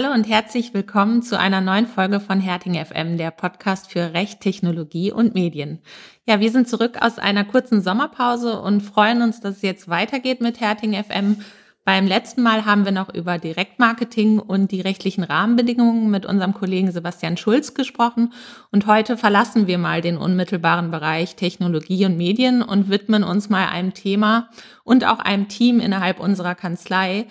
Hallo und herzlich willkommen zu einer neuen Folge von Herting FM, der Podcast für Recht, Technologie und Medien. Ja, wir sind zurück aus einer kurzen Sommerpause und freuen uns, dass es jetzt weitergeht mit Herting FM. Beim letzten Mal haben wir noch über Direktmarketing und die rechtlichen Rahmenbedingungen mit unserem Kollegen Sebastian Schulz gesprochen. Und heute verlassen wir mal den unmittelbaren Bereich Technologie und Medien und widmen uns mal einem Thema und auch einem Team innerhalb unserer Kanzlei,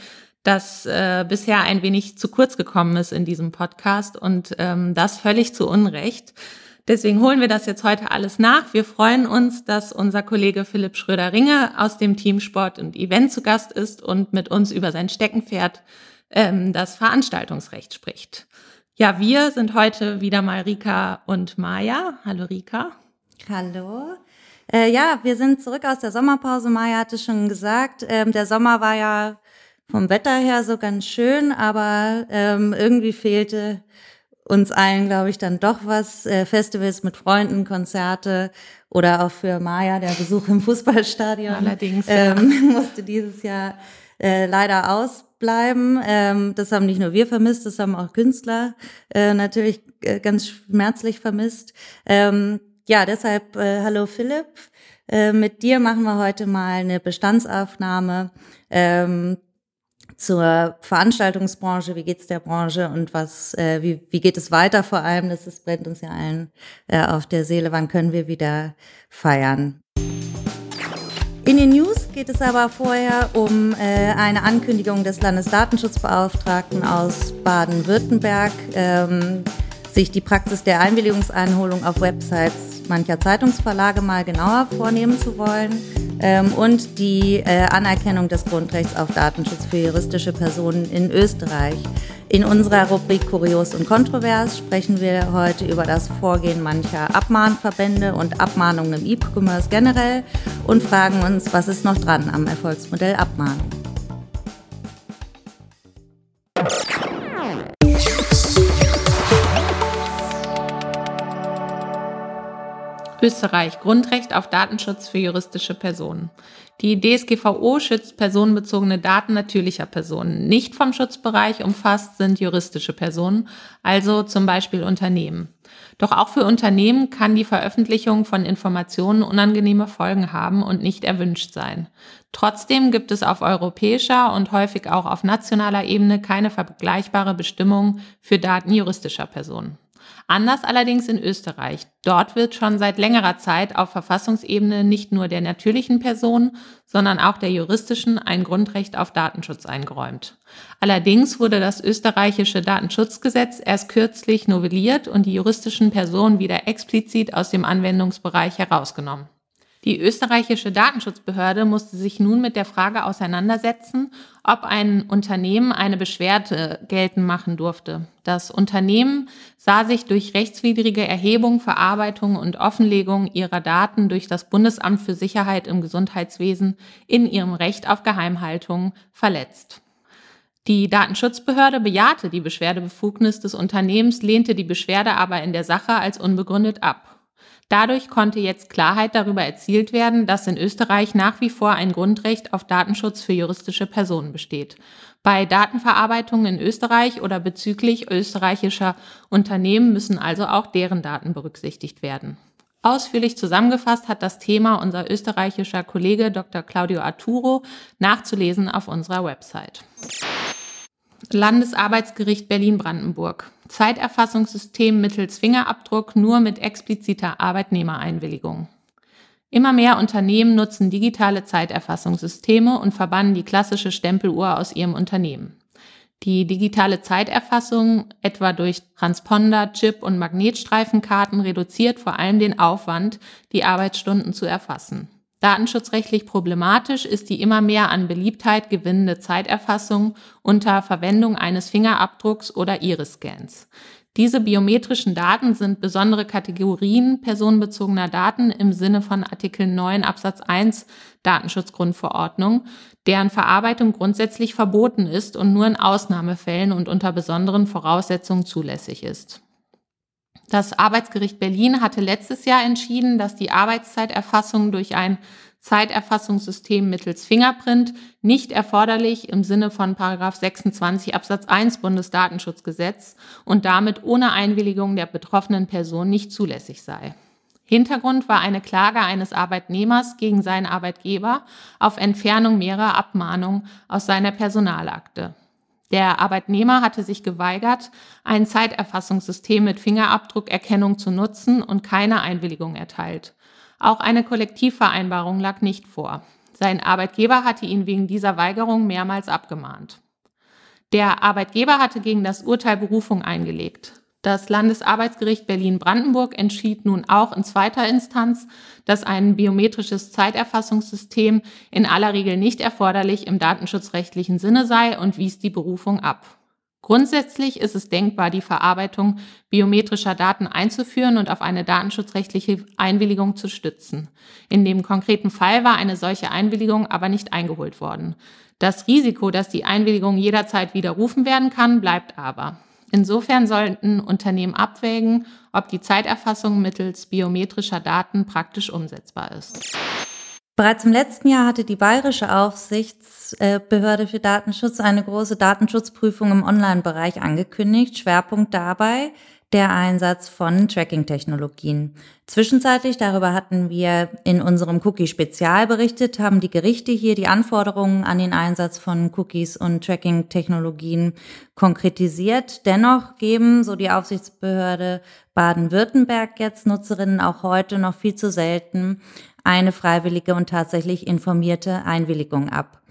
das äh, bisher ein wenig zu kurz gekommen ist in diesem Podcast und ähm, das völlig zu Unrecht. Deswegen holen wir das jetzt heute alles nach. Wir freuen uns, dass unser Kollege Philipp Schröder-Ringe aus dem Team Sport und Event zu Gast ist und mit uns über sein Steckenpferd, ähm, das Veranstaltungsrecht spricht. Ja, wir sind heute wieder mal Rika und Maja. Hallo Rika. Hallo. Äh, ja, wir sind zurück aus der Sommerpause. Maja hatte schon gesagt, ähm, der Sommer war ja vom Wetter her so ganz schön, aber ähm, irgendwie fehlte uns allen, glaube ich, dann doch was. Äh, Festivals mit Freunden, Konzerte oder auch für Maya der Besuch im Fußballstadion. Allerdings ähm, ja. musste dieses Jahr äh, leider ausbleiben. Ähm, das haben nicht nur wir vermisst, das haben auch Künstler äh, natürlich äh, ganz schmerzlich vermisst. Ähm, ja, deshalb äh, hallo Philipp. Äh, mit dir machen wir heute mal eine Bestandsaufnahme ähm, zur Veranstaltungsbranche, wie geht's der Branche und was, äh, wie, wie geht es weiter vor allem, das ist, brennt uns ja allen äh, auf der Seele, wann können wir wieder feiern. In den News geht es aber vorher um äh, eine Ankündigung des Landesdatenschutzbeauftragten aus Baden-Württemberg, ähm, sich die Praxis der Einwilligungseinholung auf Websites mancher Zeitungsverlage mal genauer vornehmen zu wollen ähm, und die äh, Anerkennung des Grundrechts auf Datenschutz für juristische Personen in Österreich. In unserer Rubrik Kurios und Kontrovers sprechen wir heute über das Vorgehen mancher Abmahnverbände und Abmahnungen im E-Commerce generell und fragen uns, was ist noch dran am Erfolgsmodell Abmahnung. Österreich Grundrecht auf Datenschutz für juristische Personen. Die DSGVO schützt personenbezogene Daten natürlicher Personen. Nicht vom Schutzbereich umfasst sind juristische Personen, also zum Beispiel Unternehmen. Doch auch für Unternehmen kann die Veröffentlichung von Informationen unangenehme Folgen haben und nicht erwünscht sein. Trotzdem gibt es auf europäischer und häufig auch auf nationaler Ebene keine vergleichbare Bestimmung für Daten juristischer Personen. Anders allerdings in Österreich. Dort wird schon seit längerer Zeit auf Verfassungsebene nicht nur der natürlichen Person, sondern auch der juristischen ein Grundrecht auf Datenschutz eingeräumt. Allerdings wurde das österreichische Datenschutzgesetz erst kürzlich novelliert und die juristischen Personen wieder explizit aus dem Anwendungsbereich herausgenommen. Die österreichische Datenschutzbehörde musste sich nun mit der Frage auseinandersetzen, ob ein Unternehmen eine Beschwerde geltend machen durfte. Das Unternehmen sah sich durch rechtswidrige Erhebung, Verarbeitung und Offenlegung ihrer Daten durch das Bundesamt für Sicherheit im Gesundheitswesen in ihrem Recht auf Geheimhaltung verletzt. Die Datenschutzbehörde bejahte die Beschwerdebefugnis des Unternehmens, lehnte die Beschwerde aber in der Sache als unbegründet ab. Dadurch konnte jetzt Klarheit darüber erzielt werden, dass in Österreich nach wie vor ein Grundrecht auf Datenschutz für juristische Personen besteht. Bei Datenverarbeitung in Österreich oder bezüglich österreichischer Unternehmen müssen also auch deren Daten berücksichtigt werden. Ausführlich zusammengefasst hat das Thema unser österreichischer Kollege Dr. Claudio Arturo nachzulesen auf unserer Website. Landesarbeitsgericht Berlin-Brandenburg. Zeiterfassungssystem mittels Fingerabdruck nur mit expliziter Arbeitnehmereinwilligung. Immer mehr Unternehmen nutzen digitale Zeiterfassungssysteme und verbannen die klassische Stempeluhr aus ihrem Unternehmen. Die digitale Zeiterfassung, etwa durch Transponder, Chip und Magnetstreifenkarten, reduziert vor allem den Aufwand, die Arbeitsstunden zu erfassen. Datenschutzrechtlich problematisch ist die immer mehr an Beliebtheit gewinnende Zeiterfassung unter Verwendung eines Fingerabdrucks oder Iris-Scans. Diese biometrischen Daten sind besondere Kategorien personenbezogener Daten im Sinne von Artikel 9 Absatz 1 Datenschutzgrundverordnung, deren Verarbeitung grundsätzlich verboten ist und nur in Ausnahmefällen und unter besonderen Voraussetzungen zulässig ist. Das Arbeitsgericht Berlin hatte letztes Jahr entschieden, dass die Arbeitszeiterfassung durch ein Zeiterfassungssystem mittels Fingerprint nicht erforderlich im Sinne von 26 Absatz 1 Bundesdatenschutzgesetz und damit ohne Einwilligung der betroffenen Person nicht zulässig sei. Hintergrund war eine Klage eines Arbeitnehmers gegen seinen Arbeitgeber auf Entfernung mehrerer Abmahnungen aus seiner Personalakte. Der Arbeitnehmer hatte sich geweigert, ein Zeiterfassungssystem mit Fingerabdruckerkennung zu nutzen und keine Einwilligung erteilt. Auch eine Kollektivvereinbarung lag nicht vor. Sein Arbeitgeber hatte ihn wegen dieser Weigerung mehrmals abgemahnt. Der Arbeitgeber hatte gegen das Urteil Berufung eingelegt. Das Landesarbeitsgericht Berlin-Brandenburg entschied nun auch in zweiter Instanz, dass ein biometrisches Zeiterfassungssystem in aller Regel nicht erforderlich im datenschutzrechtlichen Sinne sei und wies die Berufung ab. Grundsätzlich ist es denkbar, die Verarbeitung biometrischer Daten einzuführen und auf eine datenschutzrechtliche Einwilligung zu stützen. In dem konkreten Fall war eine solche Einwilligung aber nicht eingeholt worden. Das Risiko, dass die Einwilligung jederzeit widerrufen werden kann, bleibt aber. Insofern sollten Unternehmen abwägen, ob die Zeiterfassung mittels biometrischer Daten praktisch umsetzbar ist. Bereits im letzten Jahr hatte die Bayerische Aufsichtsbehörde für Datenschutz eine große Datenschutzprüfung im Online-Bereich angekündigt. Schwerpunkt dabei der Einsatz von Tracking-Technologien. Zwischenzeitlich, darüber hatten wir in unserem Cookie-Spezial berichtet, haben die Gerichte hier die Anforderungen an den Einsatz von Cookies und Tracking-Technologien konkretisiert. Dennoch geben, so die Aufsichtsbehörde Baden-Württemberg jetzt Nutzerinnen auch heute noch viel zu selten eine freiwillige und tatsächlich informierte Einwilligung ab.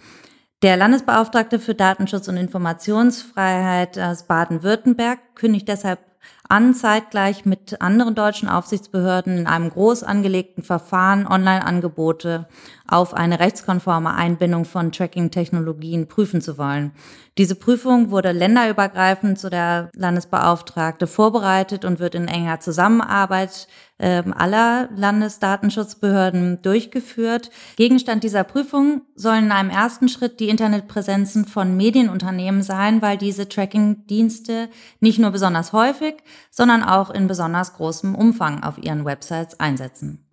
Der Landesbeauftragte für Datenschutz und Informationsfreiheit aus Baden-Württemberg kündigt deshalb an, zeitgleich mit anderen deutschen Aufsichtsbehörden in einem groß angelegten Verfahren Online-Angebote auf eine rechtskonforme Einbindung von Tracking-Technologien prüfen zu wollen. Diese Prüfung wurde länderübergreifend zu der Landesbeauftragte vorbereitet und wird in enger Zusammenarbeit äh, aller Landesdatenschutzbehörden durchgeführt. Gegenstand dieser Prüfung sollen in einem ersten Schritt die Internetpräsenzen von Medienunternehmen sein, weil diese Tracking-Dienste nicht nur besonders häufig, sondern auch in besonders großem Umfang auf ihren Websites einsetzen.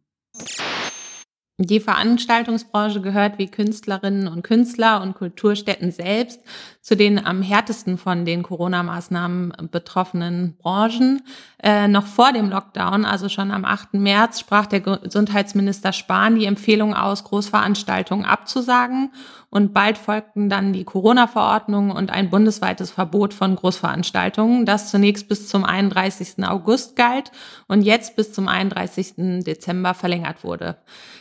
Die Veranstaltungsbranche gehört wie Künstlerinnen und Künstler und Kulturstätten selbst zu den am härtesten von den Corona-Maßnahmen betroffenen Branchen. Äh, noch vor dem Lockdown, also schon am 8. März, sprach der Gesundheitsminister Spahn die Empfehlung aus, Großveranstaltungen abzusagen. Und bald folgten dann die Corona-Verordnung und ein bundesweites Verbot von Großveranstaltungen, das zunächst bis zum 31. August galt und jetzt bis zum 31. Dezember verlängert wurde.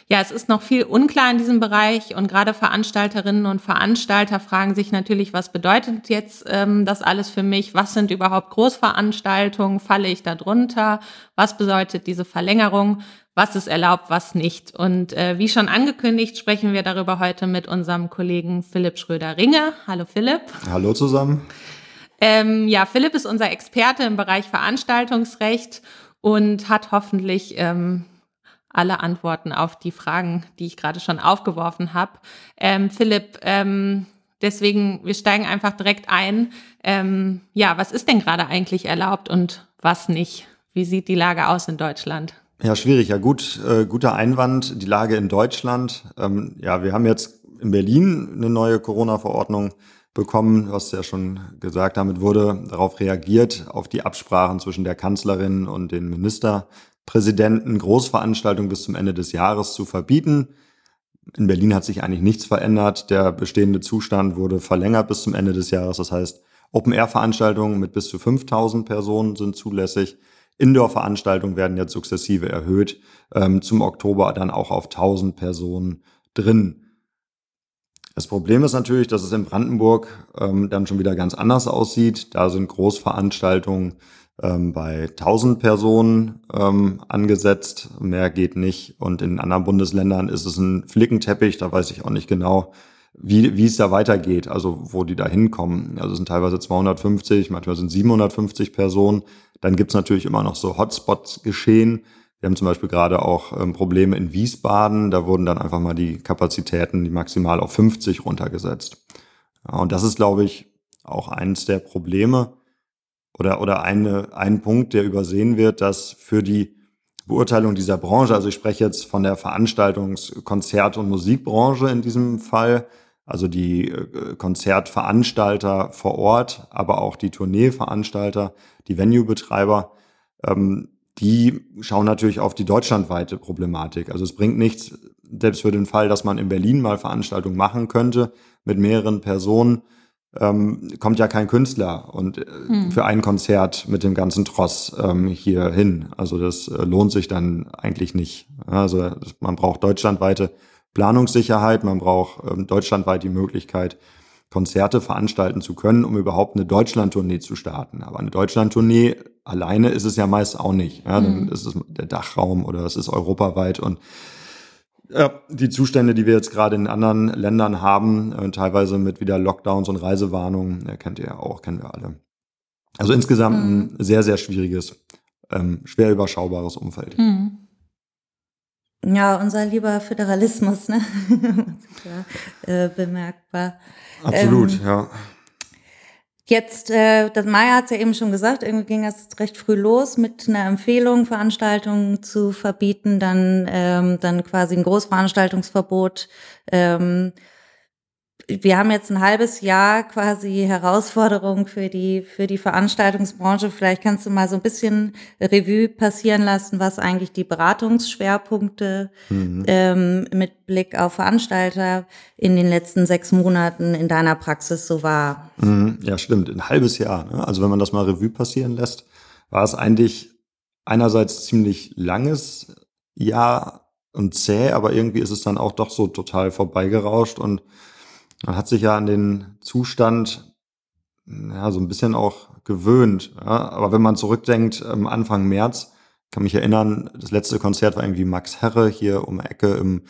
Ja, es ist noch viel unklar in diesem Bereich und gerade Veranstalterinnen und Veranstalter fragen sich natürlich, was bedeutet jetzt ähm, das alles für mich? Was sind überhaupt Großveranstaltungen? Falle ich da drunter? Was bedeutet diese Verlängerung? Was ist erlaubt, was nicht? Und äh, wie schon angekündigt, sprechen wir darüber heute mit unserem Kollegen Philipp Schröder-Ringe. Hallo Philipp. Hallo zusammen. Ähm, ja, Philipp ist unser Experte im Bereich Veranstaltungsrecht und hat hoffentlich ähm, alle Antworten auf die Fragen, die ich gerade schon aufgeworfen habe. Ähm, Philipp, ähm, Deswegen, wir steigen einfach direkt ein. Ähm, ja, was ist denn gerade eigentlich erlaubt und was nicht? Wie sieht die Lage aus in Deutschland? Ja, schwierig. Ja, gut, äh, guter Einwand. Die Lage in Deutschland. Ähm, ja, wir haben jetzt in Berlin eine neue Corona-Verordnung bekommen. Hast ja schon gesagt, damit wurde darauf reagiert, auf die Absprachen zwischen der Kanzlerin und den Ministerpräsidenten, Großveranstaltungen bis zum Ende des Jahres zu verbieten. In Berlin hat sich eigentlich nichts verändert. Der bestehende Zustand wurde verlängert bis zum Ende des Jahres. Das heißt, Open-Air-Veranstaltungen mit bis zu 5000 Personen sind zulässig. Indoor-Veranstaltungen werden jetzt sukzessive erhöht. Ähm, zum Oktober dann auch auf 1000 Personen drin. Das Problem ist natürlich, dass es in Brandenburg ähm, dann schon wieder ganz anders aussieht. Da sind Großveranstaltungen ähm, bei 1000 Personen ähm, angesetzt. Mehr geht nicht. Und in anderen Bundesländern ist es ein Flickenteppich. Da weiß ich auch nicht genau, wie, wie es da weitergeht, also wo die da hinkommen. Also es sind teilweise 250, manchmal sind 750 Personen. Dann gibt's natürlich immer noch so Hotspots geschehen. Wir haben zum Beispiel gerade auch ähm, Probleme in Wiesbaden. Da wurden dann einfach mal die Kapazitäten, die maximal auf 50 runtergesetzt. Ja, und das ist, glaube ich, auch eines der Probleme oder, oder eine, ein Punkt, der übersehen wird, dass für die Beurteilung dieser Branche. Also ich spreche jetzt von der Veranstaltungs-, Konzert- und Musikbranche in diesem Fall. Also die äh, Konzertveranstalter vor Ort, aber auch die Tourneeveranstalter, die Venue-Betreiber, ähm, die schauen natürlich auf die deutschlandweite Problematik. Also es bringt nichts, selbst für den Fall, dass man in Berlin mal Veranstaltungen machen könnte mit mehreren Personen, ähm, kommt ja kein Künstler und äh, hm. für ein Konzert mit dem ganzen Tross ähm, hier hin. Also das äh, lohnt sich dann eigentlich nicht. Also man braucht deutschlandweite Planungssicherheit, man braucht ähm, deutschlandweit die Möglichkeit, Konzerte veranstalten zu können, um überhaupt eine Deutschlandtournee zu starten. Aber eine Deutschlandtournee alleine ist es ja meist auch nicht. Ja, dann mhm. ist es der Dachraum oder es ist europaweit und ja, die Zustände, die wir jetzt gerade in anderen Ländern haben, äh, teilweise mit wieder Lockdowns und Reisewarnungen, äh, kennt ihr ja auch, kennen wir alle. Also insgesamt mhm. ein sehr, sehr schwieriges, ähm, schwer überschaubares Umfeld. Mhm. Ja, unser lieber Föderalismus, ne? ja, äh, bemerkbar. Absolut, ähm, ja. Jetzt, äh, das Maya hat es ja eben schon gesagt, irgendwie ging das recht früh los mit einer Empfehlung, Veranstaltungen zu verbieten, dann, ähm, dann quasi ein Großveranstaltungsverbot. Ähm, wir haben jetzt ein halbes Jahr quasi Herausforderung für die, für die Veranstaltungsbranche. Vielleicht kannst du mal so ein bisschen Revue passieren lassen, was eigentlich die Beratungsschwerpunkte mhm. ähm, mit Blick auf Veranstalter in den letzten sechs Monaten in deiner Praxis so war. Mhm. Ja, stimmt. Ein halbes Jahr. Ne? Also wenn man das mal Revue passieren lässt, war es eigentlich einerseits ziemlich langes Jahr und zäh, aber irgendwie ist es dann auch doch so total vorbeigerauscht und man hat sich ja an den Zustand ja, so ein bisschen auch gewöhnt. Ja. Aber wenn man zurückdenkt, ähm, Anfang März, kann mich erinnern, das letzte Konzert war irgendwie Max Herre hier um die Ecke im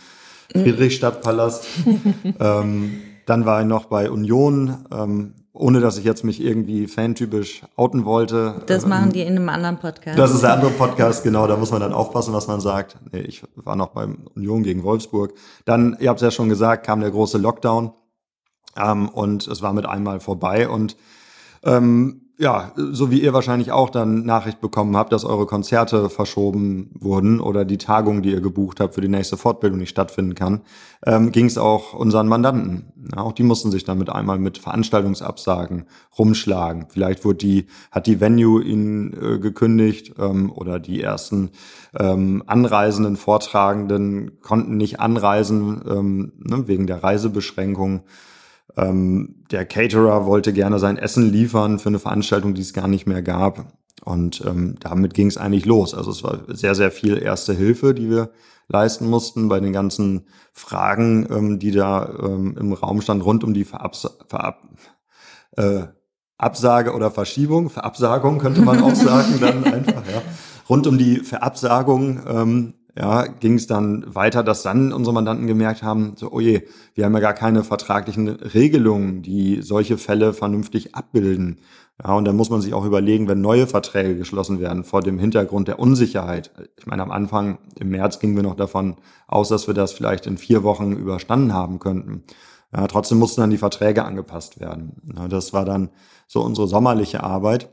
Friedrichstadtpalast. ähm, dann war ich noch bei Union, ähm, ohne dass ich jetzt mich irgendwie fantypisch outen wollte. Das machen ähm, die in einem anderen Podcast. Das ist der andere Podcast, genau, da muss man dann aufpassen, was man sagt. Nee, ich war noch beim Union gegen Wolfsburg. Dann, ihr habt es ja schon gesagt, kam der große Lockdown. Ähm, und es war mit einmal vorbei. Und ähm, ja, so wie ihr wahrscheinlich auch dann Nachricht bekommen habt, dass eure Konzerte verschoben wurden oder die Tagung, die ihr gebucht habt, für die nächste Fortbildung nicht stattfinden kann, ähm, ging es auch unseren Mandanten. Ja, auch die mussten sich dann mit einmal mit Veranstaltungsabsagen rumschlagen. Vielleicht wurde die, hat die Venue ihnen äh, gekündigt ähm, oder die ersten ähm, anreisenden Vortragenden konnten nicht anreisen ähm, ne, wegen der Reisebeschränkungen. Ähm, der Caterer wollte gerne sein Essen liefern für eine Veranstaltung, die es gar nicht mehr gab. Und ähm, damit ging es eigentlich los. Also es war sehr, sehr viel erste Hilfe, die wir leisten mussten bei den ganzen Fragen, ähm, die da ähm, im Raum stand, rund um die Verabs Verab äh, Absage oder Verschiebung, Verabsagung könnte man auch sagen, dann einfach, ja. Rund um die Verabsagung ähm, ja, ging es dann weiter, dass dann unsere Mandanten gemerkt haben, so, oh je, wir haben ja gar keine vertraglichen Regelungen, die solche Fälle vernünftig abbilden. Ja, und dann muss man sich auch überlegen, wenn neue Verträge geschlossen werden vor dem Hintergrund der Unsicherheit. Ich meine, am Anfang im März gingen wir noch davon aus, dass wir das vielleicht in vier Wochen überstanden haben könnten. Ja, trotzdem mussten dann die Verträge angepasst werden. Ja, das war dann so unsere sommerliche Arbeit.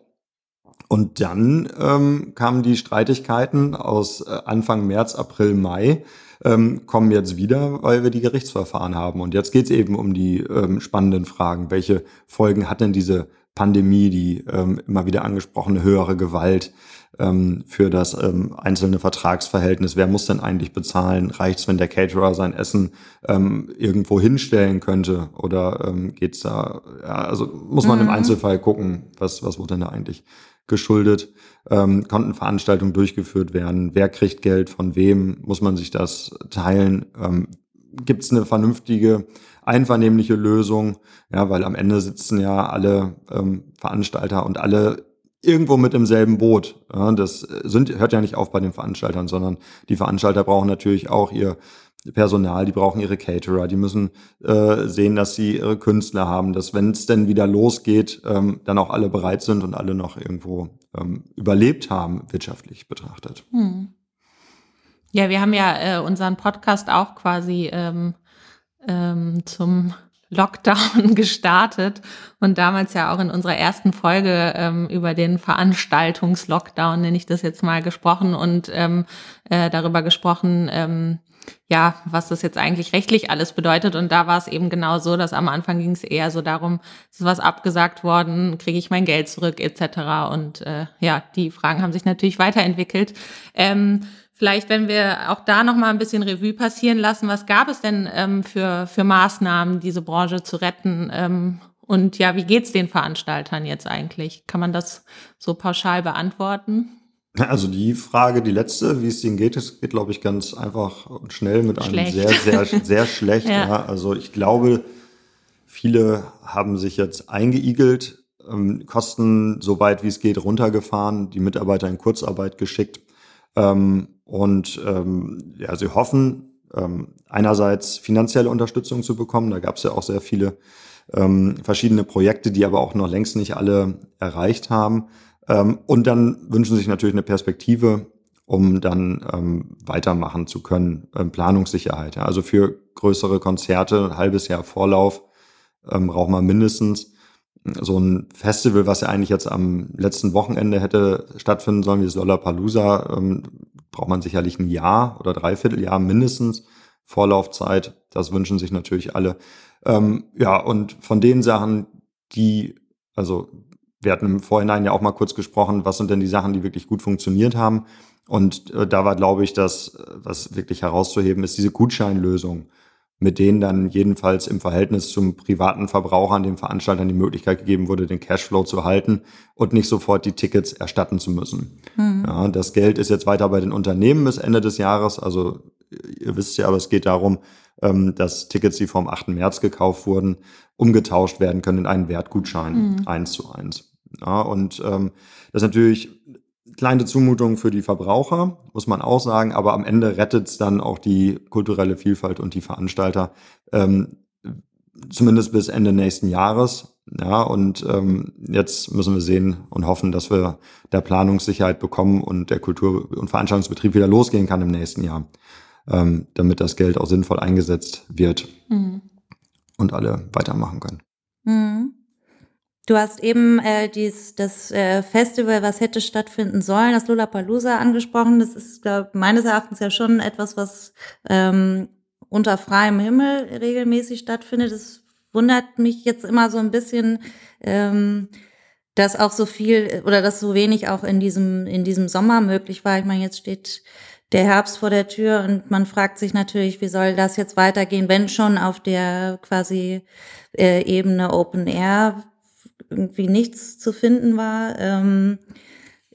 Und dann ähm, kamen die Streitigkeiten aus äh, Anfang März, April, Mai, ähm, kommen jetzt wieder, weil wir die Gerichtsverfahren haben. Und jetzt geht es eben um die ähm, spannenden Fragen. Welche Folgen hat denn diese Pandemie, die ähm, immer wieder angesprochene höhere Gewalt ähm, für das ähm, einzelne Vertragsverhältnis? Wer muss denn eigentlich bezahlen? Reicht's, wenn der Caterer sein Essen ähm, irgendwo hinstellen könnte? Oder ähm, geht's da, ja, also muss man mhm. im Einzelfall gucken, was, was wurde denn da eigentlich geschuldet, ähm, konnten Veranstaltungen durchgeführt werden, wer kriegt Geld von wem, muss man sich das teilen, ähm, gibt es eine vernünftige, einvernehmliche Lösung, ja, weil am Ende sitzen ja alle ähm, Veranstalter und alle irgendwo mit im selben Boot. Ja, das sind, hört ja nicht auf bei den Veranstaltern, sondern die Veranstalter brauchen natürlich auch ihr Personal, die brauchen ihre Caterer, die müssen äh, sehen, dass sie ihre Künstler haben, dass wenn es denn wieder losgeht, ähm, dann auch alle bereit sind und alle noch irgendwo ähm, überlebt haben, wirtschaftlich betrachtet. Hm. Ja, wir haben ja äh, unseren Podcast auch quasi ähm, ähm, zum Lockdown gestartet und damals ja auch in unserer ersten Folge ähm, über den Veranstaltungslockdown, nenne ich das jetzt mal, gesprochen und ähm, äh, darüber gesprochen, ähm, ja, was das jetzt eigentlich rechtlich alles bedeutet. Und da war es eben genau so, dass am Anfang ging es eher so darum, ist was abgesagt worden, kriege ich mein Geld zurück etc. Und äh, ja, die Fragen haben sich natürlich weiterentwickelt. Ähm, Vielleicht, wenn wir auch da noch mal ein bisschen Revue passieren lassen, was gab es denn ähm, für, für Maßnahmen, diese Branche zu retten? Ähm, und ja, wie geht's den Veranstaltern jetzt eigentlich? Kann man das so pauschal beantworten? Also die Frage, die letzte, wie es denen geht, es geht, glaube ich, ganz einfach und schnell mit einem schlecht. sehr, sehr, sehr schlecht. ja. ja. Also ich glaube, viele haben sich jetzt eingeigelt, ähm, Kosten so weit wie es geht runtergefahren, die Mitarbeiter in Kurzarbeit geschickt ähm, und ähm, ja, sie hoffen, ähm, einerseits finanzielle Unterstützung zu bekommen. Da gab es ja auch sehr viele ähm, verschiedene Projekte, die aber auch noch längst nicht alle erreicht haben. Ähm, und dann wünschen sich natürlich eine Perspektive, um dann ähm, weitermachen zu können. Ähm, Planungssicherheit. Ja. Also für größere Konzerte, ein halbes Jahr Vorlauf ähm, braucht man mindestens. So ein Festival, was ja eigentlich jetzt am letzten Wochenende hätte stattfinden sollen, wie das Lollapalooza, ähm, braucht man sicherlich ein Jahr oder dreiviertel Jahr mindestens Vorlaufzeit. Das wünschen sich natürlich alle. Ähm, ja, und von den Sachen, die, also wir hatten im Vorhinein ja auch mal kurz gesprochen, was sind denn die Sachen, die wirklich gut funktioniert haben. Und äh, da war, glaube ich, das, was wirklich herauszuheben ist, diese Gutscheinlösung, mit denen dann jedenfalls im Verhältnis zum privaten Verbraucher an den Veranstaltern die Möglichkeit gegeben wurde, den Cashflow zu halten und nicht sofort die Tickets erstatten zu müssen. Mhm. Ja, das Geld ist jetzt weiter bei den Unternehmen bis Ende des Jahres. Also ihr wisst ja, aber es geht darum, ähm, dass Tickets, die vom 8. März gekauft wurden, umgetauscht werden können in einen Wertgutschein, mhm. eins zu eins. Ja, und ähm, das ist natürlich kleine Zumutung für die Verbraucher, muss man auch sagen, aber am Ende rettet es dann auch die kulturelle Vielfalt und die Veranstalter, ähm, zumindest bis Ende nächsten Jahres. Ja, und ähm, jetzt müssen wir sehen und hoffen, dass wir der Planungssicherheit bekommen und der Kultur- und Veranstaltungsbetrieb wieder losgehen kann im nächsten Jahr, ähm, damit das Geld auch sinnvoll eingesetzt wird mhm. und alle weitermachen können. Mhm. Du hast eben äh, dies, das äh, Festival, was hätte stattfinden sollen, das Lollapalooza angesprochen. Das ist glaub, meines Erachtens ja schon etwas, was ähm, unter freiem Himmel regelmäßig stattfindet. Das wundert mich jetzt immer so ein bisschen, ähm, dass auch so viel oder dass so wenig auch in diesem in diesem Sommer möglich war. Ich meine, jetzt steht der Herbst vor der Tür und man fragt sich natürlich, wie soll das jetzt weitergehen, wenn schon auf der quasi äh, Ebene Open Air irgendwie nichts zu finden war. Ähm,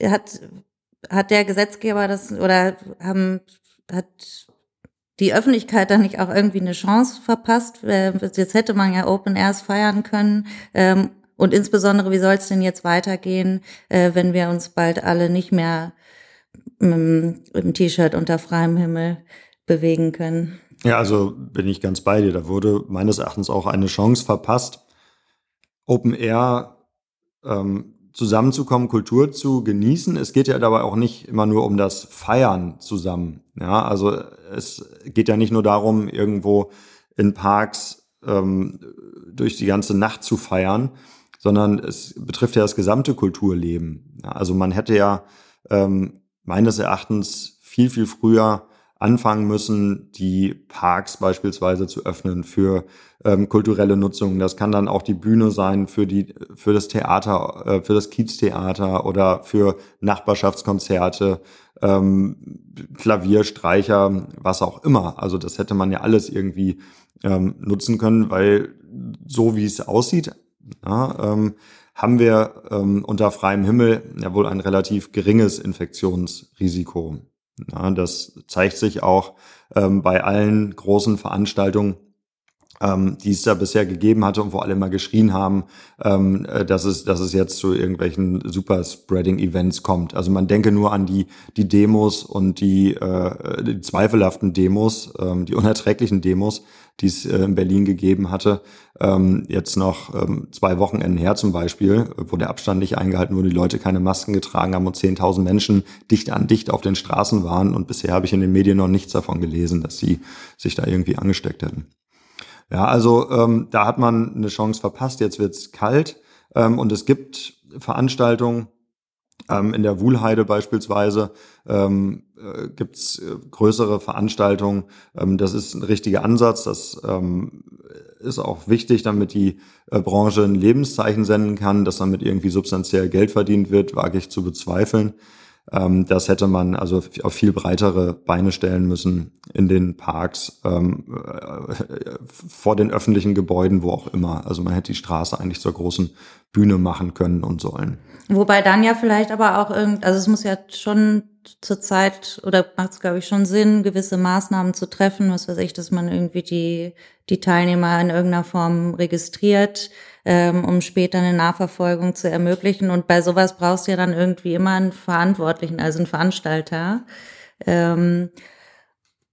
hat, hat der Gesetzgeber das oder haben, hat die Öffentlichkeit da nicht auch irgendwie eine Chance verpasst? Äh, jetzt hätte man ja Open Airs feiern können. Ähm, und insbesondere, wie soll es denn jetzt weitergehen, äh, wenn wir uns bald alle nicht mehr im, im T-Shirt unter freiem Himmel bewegen können? Ja, also bin ich ganz bei dir. Da wurde meines Erachtens auch eine Chance verpasst, Open Air ähm, zusammenzukommen, Kultur zu genießen. Es geht ja dabei auch nicht immer nur um das Feiern zusammen. Ja, also es geht ja nicht nur darum, irgendwo in Parks ähm, durch die ganze Nacht zu feiern, sondern es betrifft ja das gesamte Kulturleben. Ja, also man hätte ja ähm, meines Erachtens viel, viel früher anfangen müssen, die Parks beispielsweise zu öffnen für ähm, kulturelle Nutzung. Das kann dann auch die Bühne sein für die für das Theater, äh, für das Kieztheater oder für Nachbarschaftskonzerte, ähm, Klavierstreicher, was auch immer. Also das hätte man ja alles irgendwie ähm, nutzen können, weil so wie es aussieht, ja, ähm, haben wir ähm, unter freiem Himmel ja wohl ein relativ geringes Infektionsrisiko. Ja, das zeigt sich auch ähm, bei allen großen Veranstaltungen, ähm, die es da bisher gegeben hatte und wo alle mal geschrien haben, ähm, äh, dass, es, dass es jetzt zu irgendwelchen Super-Spreading-Events kommt. Also man denke nur an die, die Demos und die, äh, die zweifelhaften Demos, ähm, die unerträglichen Demos, die es äh, in Berlin gegeben hatte. Ähm, jetzt noch ähm, zwei Wochenenden her zum Beispiel, wo der Abstand nicht eingehalten wurde, die Leute keine Masken getragen haben und 10.000 Menschen dicht an dicht auf den Straßen waren. Und bisher habe ich in den Medien noch nichts davon gelesen, dass sie sich da irgendwie angesteckt hätten. Ja, also ähm, da hat man eine Chance verpasst. Jetzt wird's kalt ähm, und es gibt Veranstaltungen, ähm, in der Wuhlheide beispielsweise ähm, äh, gibt's äh, größere Veranstaltungen. Ähm, das ist ein richtiger Ansatz. Das ähm, ist auch wichtig, damit die äh, Branche ein Lebenszeichen senden kann, dass damit irgendwie substanziell Geld verdient wird, wage ich zu bezweifeln. Ähm, das hätte man also auf viel breitere Beine stellen müssen in den Parks, ähm, äh, vor den öffentlichen Gebäuden, wo auch immer. Also man hätte die Straße eigentlich zur großen Bühne machen können und sollen. Wobei dann ja vielleicht aber auch irgend, also es muss ja schon zur Zeit oder macht es glaube ich schon Sinn, gewisse Maßnahmen zu treffen, was weiß ich, dass man irgendwie die die Teilnehmer in irgendeiner Form registriert, ähm, um später eine Nachverfolgung zu ermöglichen. Und bei sowas brauchst du ja dann irgendwie immer einen Verantwortlichen, also einen Veranstalter. Ähm,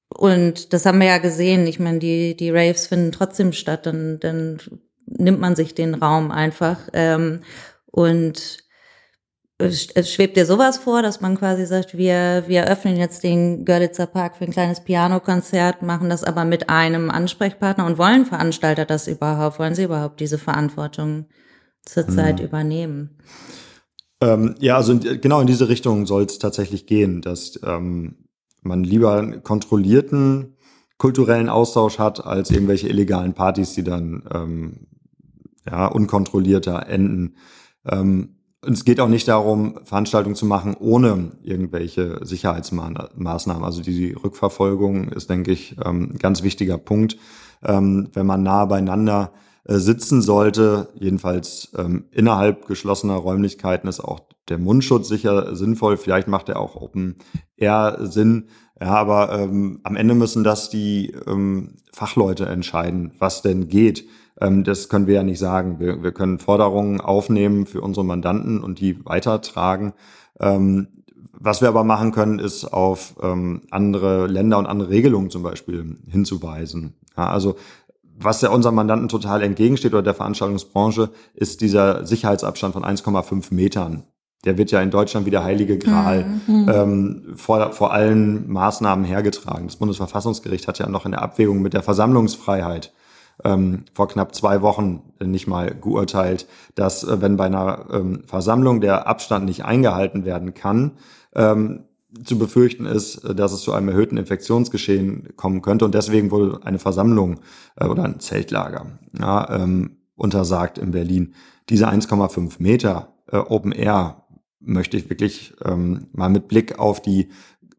und das haben wir ja gesehen. Ich meine, die, die Raves finden trotzdem statt, dann, dann nimmt man sich den Raum einfach. Ähm, und es schwebt dir sowas vor, dass man quasi sagt, wir, wir öffnen jetzt den Görlitzer Park für ein kleines Pianokonzert, machen das aber mit einem Ansprechpartner und wollen Veranstalter das überhaupt? Wollen sie überhaupt diese Verantwortung zurzeit hm. übernehmen? Ähm, ja, also in, genau in diese Richtung soll es tatsächlich gehen, dass ähm, man lieber einen kontrollierten kulturellen Austausch hat, als irgendwelche illegalen Partys, die dann ähm, ja, unkontrollierter enden. Ähm, es geht auch nicht darum, Veranstaltungen zu machen ohne irgendwelche Sicherheitsmaßnahmen. Also die Rückverfolgung ist, denke ich, ähm, ein ganz wichtiger Punkt. Ähm, wenn man nah beieinander äh, sitzen sollte, jedenfalls ähm, innerhalb geschlossener Räumlichkeiten, ist auch der Mundschutz sicher sinnvoll. Vielleicht macht er auch Open Air Sinn. Ja, aber ähm, am Ende müssen das die ähm, Fachleute entscheiden, was denn geht. Ähm, das können wir ja nicht sagen. Wir, wir können Forderungen aufnehmen für unsere Mandanten und die weitertragen. Ähm, was wir aber machen können, ist auf ähm, andere Länder und andere Regelungen zum Beispiel hinzuweisen. Ja, also was ja unserem Mandanten total entgegensteht oder der Veranstaltungsbranche, ist dieser Sicherheitsabstand von 1,5 Metern. Der wird ja in Deutschland wie der heilige Gral mhm. ähm, vor, vor allen Maßnahmen hergetragen. Das Bundesverfassungsgericht hat ja noch in der Abwägung mit der Versammlungsfreiheit ähm, vor knapp zwei Wochen nicht mal geurteilt, dass äh, wenn bei einer ähm, Versammlung der Abstand nicht eingehalten werden kann, ähm, zu befürchten ist, äh, dass es zu einem erhöhten Infektionsgeschehen kommen könnte. Und deswegen wurde eine Versammlung äh, oder ein Zeltlager ja, ähm, untersagt in Berlin. Diese 1,5 Meter äh, Open Air möchte ich wirklich ähm, mal mit Blick auf die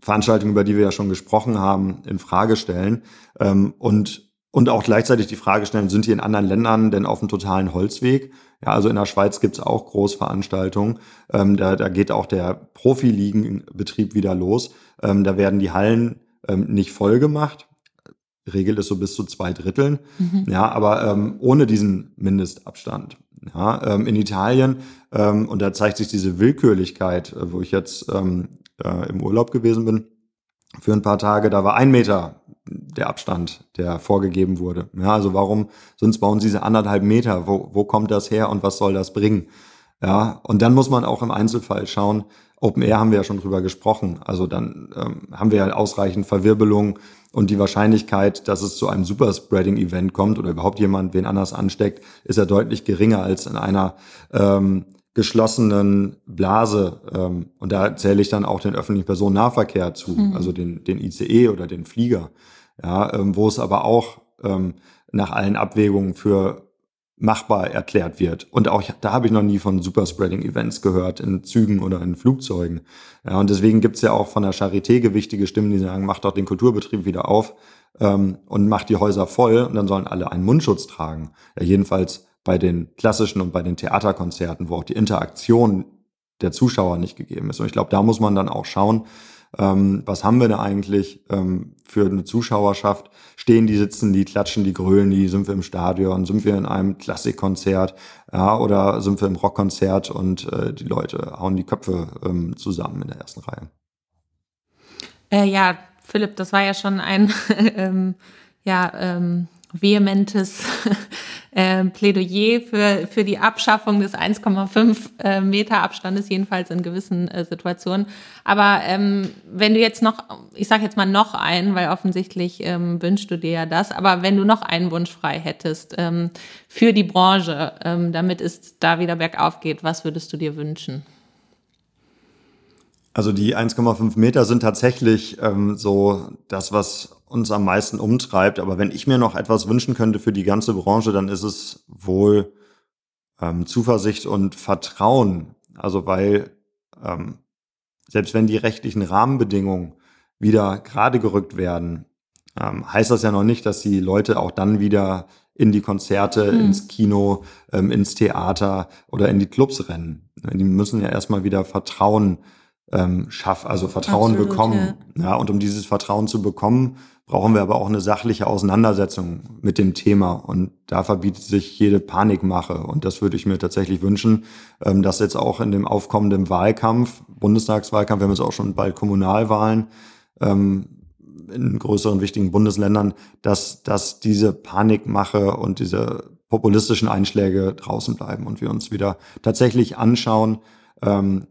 Veranstaltung, über die wir ja schon gesprochen haben, in Frage stellen. Ähm, und und auch gleichzeitig die Frage stellen, sind die in anderen Ländern denn auf einem totalen Holzweg? Ja, also in der Schweiz gibt's auch Großveranstaltungen. Ähm, da, da geht auch der Profiligenbetrieb wieder los. Ähm, da werden die Hallen ähm, nicht voll gemacht. Regel ist so bis zu zwei Dritteln. Mhm. Ja, aber ähm, ohne diesen Mindestabstand. Ja, ähm, in Italien, ähm, und da zeigt sich diese Willkürlichkeit, äh, wo ich jetzt äh, im Urlaub gewesen bin, für ein paar Tage, da war ein Meter der Abstand, der vorgegeben wurde. Ja, also warum es bei uns diese anderthalb Meter? Wo, wo kommt das her und was soll das bringen? Ja, und dann muss man auch im Einzelfall schauen. Open Air haben wir ja schon drüber gesprochen. Also dann ähm, haben wir ja ausreichend Verwirbelung und die Wahrscheinlichkeit, dass es zu einem Superspreading-Event kommt oder überhaupt jemand wen anders ansteckt, ist ja deutlich geringer als in einer ähm, geschlossenen Blase. Ähm, und da zähle ich dann auch den öffentlichen Personennahverkehr zu, mhm. also den, den ICE oder den Flieger. Ja, ähm, wo es aber auch ähm, nach allen Abwägungen für machbar erklärt wird. Und auch da habe ich noch nie von Superspreading-Events gehört, in Zügen oder in Flugzeugen. Ja, und deswegen gibt's ja auch von der Charité gewichtige Stimmen, die sagen, macht doch den Kulturbetrieb wieder auf ähm, und macht die Häuser voll und dann sollen alle einen Mundschutz tragen. Ja, jedenfalls bei den klassischen und bei den Theaterkonzerten, wo auch die Interaktion der Zuschauer nicht gegeben ist. Und ich glaube, da muss man dann auch schauen, ähm, was haben wir da eigentlich ähm, für eine Zuschauerschaft? Stehen die, sitzen die, klatschen die, grölen die? Sind wir im Stadion? Sind wir in einem Klassikkonzert? Ja, oder sind wir im Rockkonzert und äh, die Leute hauen die Köpfe ähm, zusammen in der ersten Reihe? Äh, ja, Philipp, das war ja schon ein ähm, ja, ähm, vehementes äh, Plädoyer für, für die Abschaffung des 1,5 äh, Meter Abstandes, jedenfalls in gewissen äh, Situationen. Aber ähm, wenn du jetzt noch, ich sage jetzt mal noch einen, weil offensichtlich ähm, wünschst du dir ja das, aber wenn du noch einen Wunsch frei hättest ähm, für die Branche, ähm, damit es da wieder bergauf geht, was würdest du dir wünschen? Also die 1,5 Meter sind tatsächlich ähm, so das, was uns am meisten umtreibt. Aber wenn ich mir noch etwas wünschen könnte für die ganze Branche, dann ist es wohl ähm, Zuversicht und Vertrauen. Also weil ähm, selbst wenn die rechtlichen Rahmenbedingungen wieder gerade gerückt werden, ähm, heißt das ja noch nicht, dass die Leute auch dann wieder in die Konzerte, hm. ins Kino, ähm, ins Theater oder in die Clubs rennen. Die müssen ja erstmal wieder Vertrauen ähm, schaff, also Vertrauen Absolut, bekommen. Ja. ja, und um dieses Vertrauen zu bekommen, brauchen wir aber auch eine sachliche Auseinandersetzung mit dem Thema. Und da verbietet sich jede Panikmache. Und das würde ich mir tatsächlich wünschen, ähm, dass jetzt auch in dem aufkommenden Wahlkampf, Bundestagswahlkampf, wir haben jetzt auch schon bald Kommunalwahlen, ähm, in größeren wichtigen Bundesländern, dass, dass diese Panikmache und diese populistischen Einschläge draußen bleiben und wir uns wieder tatsächlich anschauen, ähm,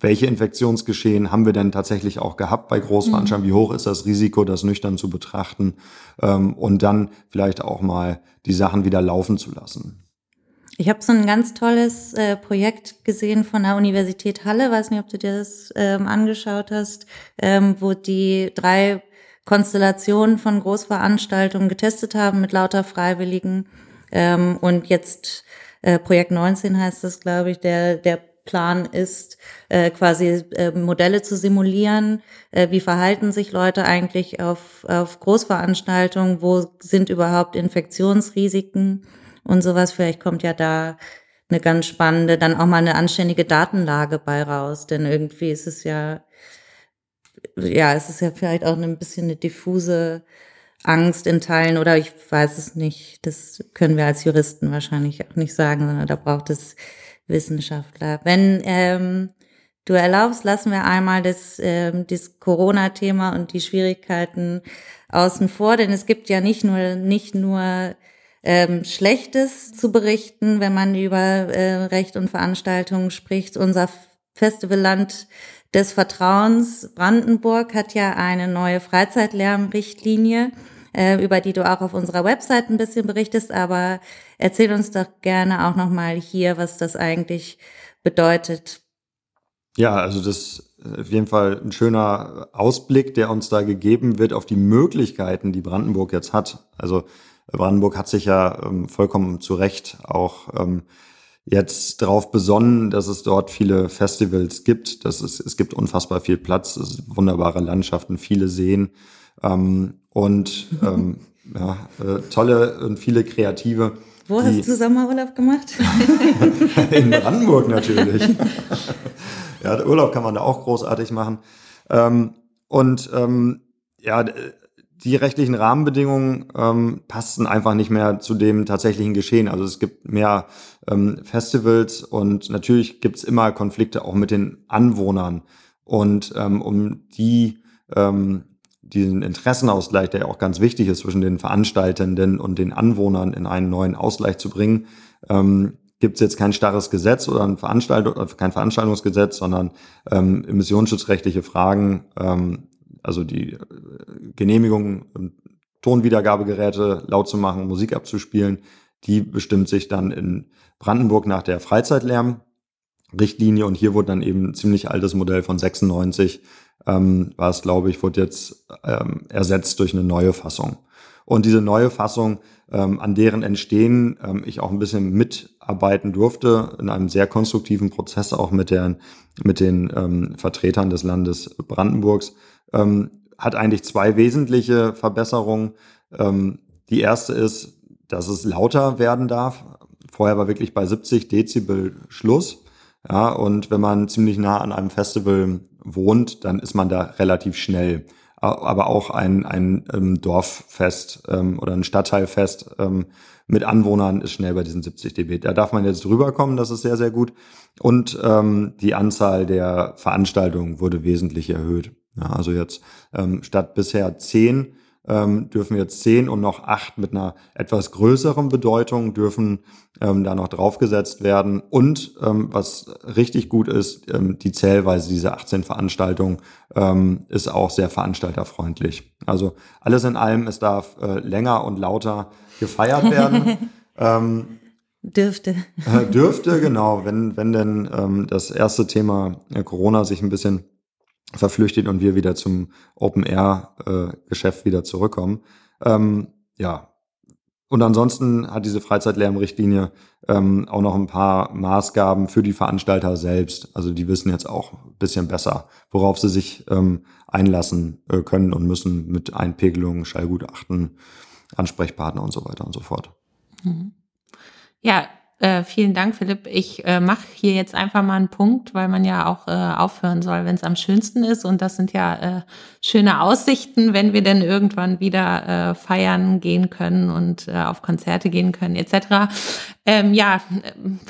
welche Infektionsgeschehen haben wir denn tatsächlich auch gehabt bei Großveranstaltungen? Mhm. Wie hoch ist das Risiko, das nüchtern zu betrachten ähm, und dann vielleicht auch mal die Sachen wieder laufen zu lassen? Ich habe so ein ganz tolles äh, Projekt gesehen von der Universität Halle, weiß nicht, ob du dir das ähm, angeschaut hast, ähm, wo die drei Konstellationen von Großveranstaltungen getestet haben mit lauter Freiwilligen. Ähm, und jetzt äh, Projekt 19 heißt das, glaube ich, der, der Plan ist, äh, quasi äh, Modelle zu simulieren. Äh, wie verhalten sich Leute eigentlich auf, auf Großveranstaltungen? Wo sind überhaupt Infektionsrisiken und sowas? Vielleicht kommt ja da eine ganz spannende, dann auch mal eine anständige Datenlage bei raus. Denn irgendwie ist es ja, ja, es ist ja vielleicht auch ein bisschen eine diffuse Angst in Teilen oder ich weiß es nicht. Das können wir als Juristen wahrscheinlich auch nicht sagen, sondern da braucht es Wissenschaftler. Wenn ähm, du erlaubst, lassen wir einmal das, ähm, das Corona-Thema und die Schwierigkeiten außen vor, denn es gibt ja nicht nur nicht nur ähm, Schlechtes zu berichten, wenn man über äh, Recht und Veranstaltungen spricht. Unser Festivalland des Vertrauens Brandenburg hat ja eine neue Freizeitlärmrichtlinie äh, über die du auch auf unserer Website ein bisschen berichtest. Aber erzähl uns doch gerne auch nochmal hier, was das eigentlich bedeutet. Ja, also das ist auf jeden Fall ein schöner Ausblick, der uns da gegeben wird auf die Möglichkeiten, die Brandenburg jetzt hat. Also Brandenburg hat sich ja ähm, vollkommen zu Recht auch ähm, jetzt darauf besonnen, dass es dort viele Festivals gibt. Das ist, es gibt unfassbar viel Platz, es wunderbare Landschaften, viele Seen. Ähm, und ähm, ja, äh, tolle und viele Kreative. Wo die, hast du Sommerurlaub gemacht? in Brandenburg natürlich. ja, Urlaub kann man da auch großartig machen. Ähm, und ähm, ja, die rechtlichen Rahmenbedingungen ähm, passten einfach nicht mehr zu dem tatsächlichen Geschehen. Also es gibt mehr ähm, Festivals und natürlich gibt's immer Konflikte auch mit den Anwohnern. Und ähm, um die ähm, diesen Interessenausgleich, der ja auch ganz wichtig ist zwischen den Veranstaltenden und den Anwohnern in einen neuen Ausgleich zu bringen, ähm, gibt es jetzt kein starres Gesetz oder ein Veranstaltung, kein Veranstaltungsgesetz, sondern ähm, emissionsschutzrechtliche Fragen, ähm, also die äh, Genehmigung, Tonwiedergabegeräte laut zu machen, Musik abzuspielen, die bestimmt sich dann in Brandenburg nach der Freizeitlärm-Richtlinie. Und hier wurde dann eben ein ziemlich altes Modell von 96 ähm, war es, glaube ich, wurde jetzt ähm, ersetzt durch eine neue Fassung. Und diese neue Fassung, ähm, an deren Entstehen ähm, ich auch ein bisschen mitarbeiten durfte, in einem sehr konstruktiven Prozess auch mit, der, mit den ähm, Vertretern des Landes Brandenburgs, ähm, hat eigentlich zwei wesentliche Verbesserungen. Ähm, die erste ist, dass es lauter werden darf. Vorher war wirklich bei 70 Dezibel Schluss. Ja, und wenn man ziemlich nah an einem Festival wohnt, dann ist man da relativ schnell. Aber auch ein, ein ähm, Dorffest ähm, oder ein Stadtteilfest ähm, mit Anwohnern ist schnell bei diesen 70 dB. Da darf man jetzt drüber kommen, das ist sehr, sehr gut. Und ähm, die Anzahl der Veranstaltungen wurde wesentlich erhöht. Ja, also jetzt ähm, statt bisher 10 ähm, dürfen jetzt zehn und noch acht mit einer etwas größeren Bedeutung dürfen ähm, da noch draufgesetzt werden. Und ähm, was richtig gut ist, ähm, die Zählweise dieser 18 Veranstaltungen ähm, ist auch sehr veranstalterfreundlich. Also alles in allem, es darf äh, länger und lauter gefeiert werden. ähm, Dürfte. Äh, dürfte, genau, wenn, wenn denn ähm, das erste Thema äh, Corona sich ein bisschen verflüchtet und wir wieder zum Open-Air-Geschäft äh, wieder zurückkommen. Ähm, ja. Und ansonsten hat diese Freizeitlärmrichtlinie ähm, auch noch ein paar Maßgaben für die Veranstalter selbst. Also die wissen jetzt auch ein bisschen besser, worauf sie sich ähm, einlassen äh, können und müssen mit Einpegelungen, Schallgutachten, Ansprechpartner und so weiter und so fort. Mhm. Ja, äh, vielen Dank, Philipp. Ich äh, mache hier jetzt einfach mal einen Punkt, weil man ja auch äh, aufhören soll, wenn es am schönsten ist. Und das sind ja äh, schöne Aussichten, wenn wir denn irgendwann wieder äh, feiern gehen können und auf Konzerte gehen können, etc. Ähm, ja,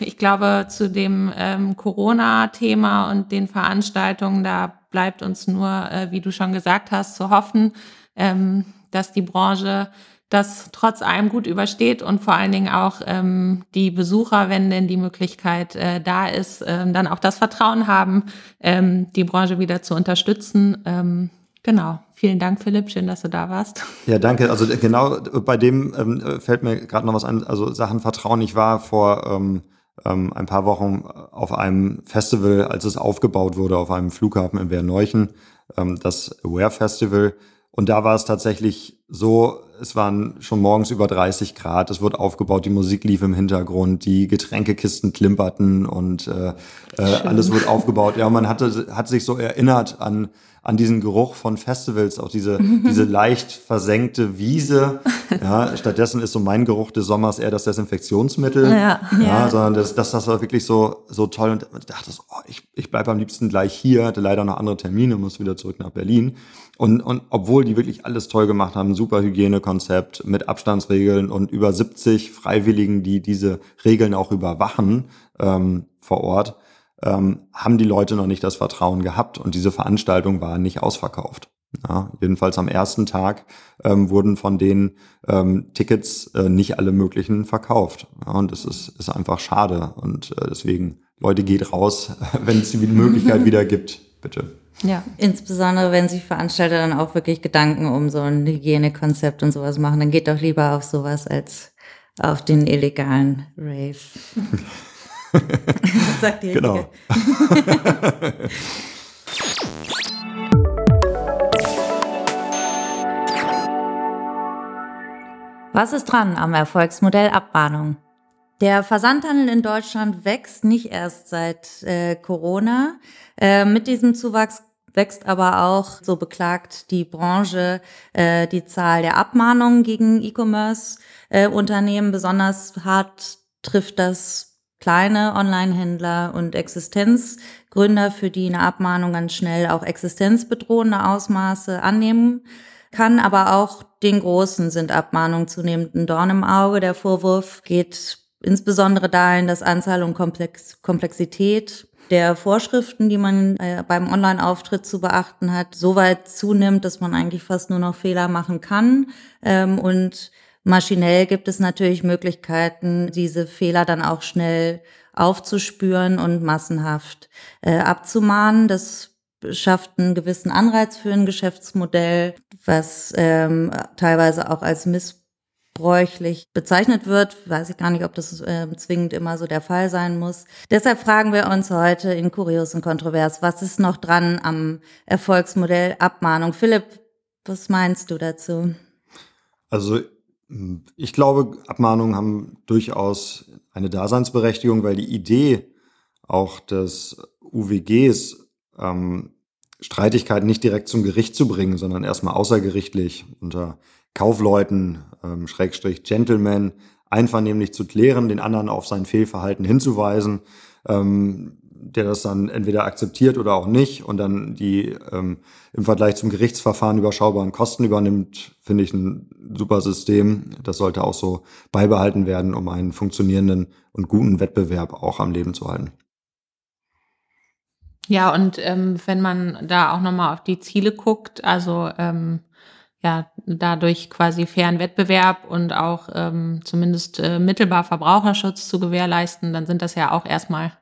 ich glaube, zu dem ähm, Corona-Thema und den Veranstaltungen, da bleibt uns nur, wie du schon gesagt hast, zu hoffen, ähm, dass die Branche das trotz allem gut übersteht und vor allen Dingen auch ähm, die Besucher, wenn denn die Möglichkeit äh, da ist, ähm, dann auch das Vertrauen haben, ähm, die Branche wieder zu unterstützen. Ähm, genau. Vielen Dank, Philipp. Schön, dass du da warst. Ja, danke. Also genau bei dem ähm, fällt mir gerade noch was an. Also Sachen Vertrauen. Ich war vor ähm, ähm, ein paar Wochen auf einem Festival, als es aufgebaut wurde, auf einem Flughafen in Werneuchen, ähm, das Aware Festival. Und da war es tatsächlich so, es waren schon morgens über 30 Grad, es wurde aufgebaut, die Musik lief im Hintergrund, die Getränkekisten klimperten und äh, äh, alles wurde aufgebaut. Ja, man hatte, hat sich so erinnert an, an diesen Geruch von Festivals, auch diese, diese leicht versenkte Wiese. Ja, stattdessen ist so mein Geruch des Sommers eher das Desinfektionsmittel. Ja, ja. ja sondern das, das, das war wirklich so, so toll. Und ich dachte, oh, ich, ich bleibe am liebsten gleich hier, hatte leider noch andere Termine, muss wieder zurück nach Berlin. Und, und obwohl die wirklich alles toll gemacht haben, super Hygienekonzept mit Abstandsregeln und über 70 Freiwilligen, die diese Regeln auch überwachen ähm, vor Ort, ähm, haben die Leute noch nicht das Vertrauen gehabt und diese Veranstaltung war nicht ausverkauft. Ja, jedenfalls am ersten Tag ähm, wurden von den ähm, Tickets äh, nicht alle möglichen verkauft. Ja, und das ist, ist einfach schade. Und äh, deswegen, Leute, geht raus, wenn es die Möglichkeit wieder gibt, bitte. Ja, insbesondere wenn sich Veranstalter dann auch wirklich Gedanken um so ein Hygienekonzept und sowas machen, dann geht doch lieber auf sowas als auf den illegalen Rave. Sagt die Genau. Was ist dran am Erfolgsmodell Abmahnung? Der Versandhandel in Deutschland wächst nicht erst seit äh, Corona. Äh, mit diesem Zuwachs wächst aber auch, so beklagt die Branche, äh, die Zahl der Abmahnungen gegen E-Commerce-Unternehmen. Besonders hart trifft das kleine Online-Händler und Existenzgründer, für die eine Abmahnung ganz schnell auch existenzbedrohende Ausmaße annehmen kann. Aber auch den Großen sind Abmahnungen zunehmend ein Dorn im Auge. Der Vorwurf geht insbesondere dahin, dass Anzahl und Komplex Komplexität der Vorschriften, die man äh, beim Online-Auftritt zu beachten hat, so weit zunimmt, dass man eigentlich fast nur noch Fehler machen kann. Ähm, und maschinell gibt es natürlich Möglichkeiten, diese Fehler dann auch schnell aufzuspüren und massenhaft äh, abzumahnen. Das schafft einen gewissen Anreiz für ein Geschäftsmodell, was ähm, teilweise auch als Miss bräuchlich bezeichnet wird. Weiß ich gar nicht, ob das äh, zwingend immer so der Fall sein muss. Deshalb fragen wir uns heute in Kurios und Kontrovers, was ist noch dran am Erfolgsmodell Abmahnung? Philipp, was meinst du dazu? Also ich glaube, Abmahnungen haben durchaus eine Daseinsberechtigung, weil die Idee auch des UWGs, ähm, Streitigkeiten nicht direkt zum Gericht zu bringen, sondern erstmal außergerichtlich unter Kaufleuten, ähm, Schrägstrich Gentlemen, einvernehmlich zu klären, den anderen auf sein Fehlverhalten hinzuweisen, ähm, der das dann entweder akzeptiert oder auch nicht und dann die ähm, im Vergleich zum Gerichtsverfahren überschaubaren Kosten übernimmt, finde ich ein super System. Das sollte auch so beibehalten werden, um einen funktionierenden und guten Wettbewerb auch am Leben zu halten. Ja, und ähm, wenn man da auch nochmal auf die Ziele guckt, also ähm, ja, dadurch quasi fairen Wettbewerb und auch ähm, zumindest äh, mittelbar Verbraucherschutz zu gewährleisten, dann sind das ja auch erstmal